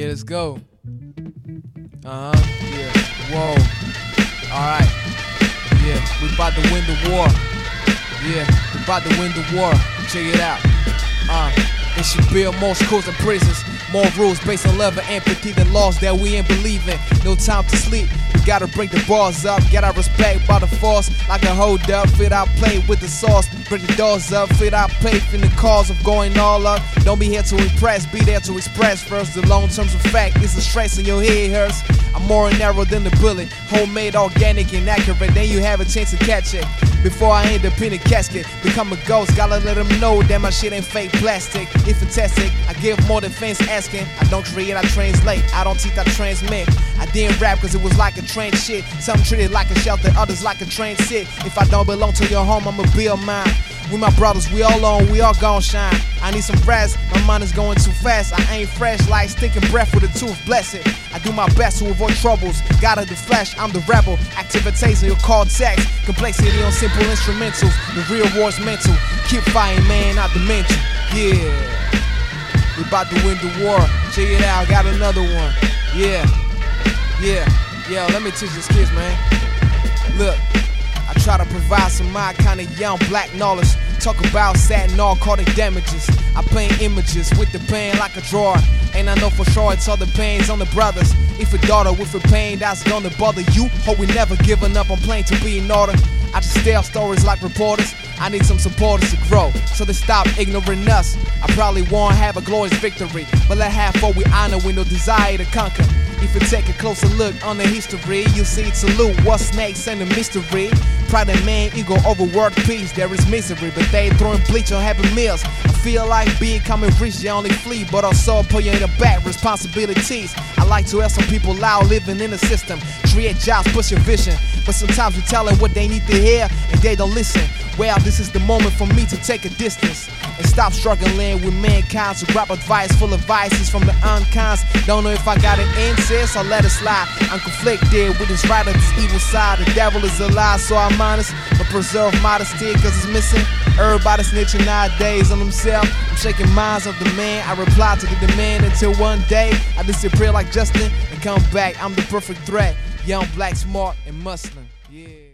Yeah, let's go. Uh huh. Yeah. Whoa. Alright. Yeah, we about to win the war. Yeah, we about to win the war. Check it out. Uh, it should build more schools and prisons. More rules based on love and empathy than laws that we ain't believing. No time to sleep. We gotta bring the bars up. Get our respect by the force. Like a hold up. Fit our play with the sauce. Bring the doors up. Fit our faith in the cause of going all up. Don't be here to impress. Be there to express first. The long terms of fact is a stress in your head hurts. I'm more narrow than the bullet. Homemade, organic, and accurate. Then you have a chance to catch it. Before I end up in a casket, become a ghost. Gotta let them know that my shit ain't fake plastic. Fantastic. I give more than fans asking. I don't create, I translate. I don't teach, I transmit. I didn't rap cause it was like a train shit. Some treated like a shelter, others like a train sit. If I don't belong to your home, I'ma build mine. We my brothers, we all on, we all gon' shine. I need some rest, my mind is going too fast. I ain't fresh like stinking breath with a tooth, bless it. I do my best to avoid troubles. Of the flesh, I'm the rebel. Activities in your cortex. Complexity on simple instrumentals. The real war's mental. Keep fighting, man, not the mental. Yeah. We about to win the war. Check it out, got another one. Yeah. Yeah. Yo, let me teach these kids, man. Look. I try to provide some my kind of young black knowledge. Talk about sad narcotic damages. I paint images with the pen like a drawer. And I know for sure it's all the pains on the brothers. If a daughter with a pain that's gonna bother you, hope we never giving up on playing to be in order. I just tell stories like reporters. I need some supporters to grow, so they stop ignoring us. I probably won't have a glorious victory, but let have what we honor with no desire to conquer. If you take a closer look on the history, you'll see it's a loop. What's next and the mystery? Pride and man, ego over world peace. There is misery, but they throwing bleach on happy meals. Feel like becoming rich, they only flee, but I also put you in the back responsibilities. I like to help some people out living in the system, create jobs, push your vision. But sometimes we tell them what they need to hear, and they don't listen. Well, this is the moment for me to take a distance and stop struggling with mankind. To grab advice full of vices from the uncons. Don't know if I got an answer, so let it slide. I'm conflicted with this right of this evil side. The devil is alive, so I'm honest, but preserve modesty cause it's missing. Everybody snitching nowadays on themselves. I'm shaking minds of the man. I reply to the demand until one day I disappear like Justin and come back. I'm the perfect threat. Young, black, smart, and Muslim. Yeah.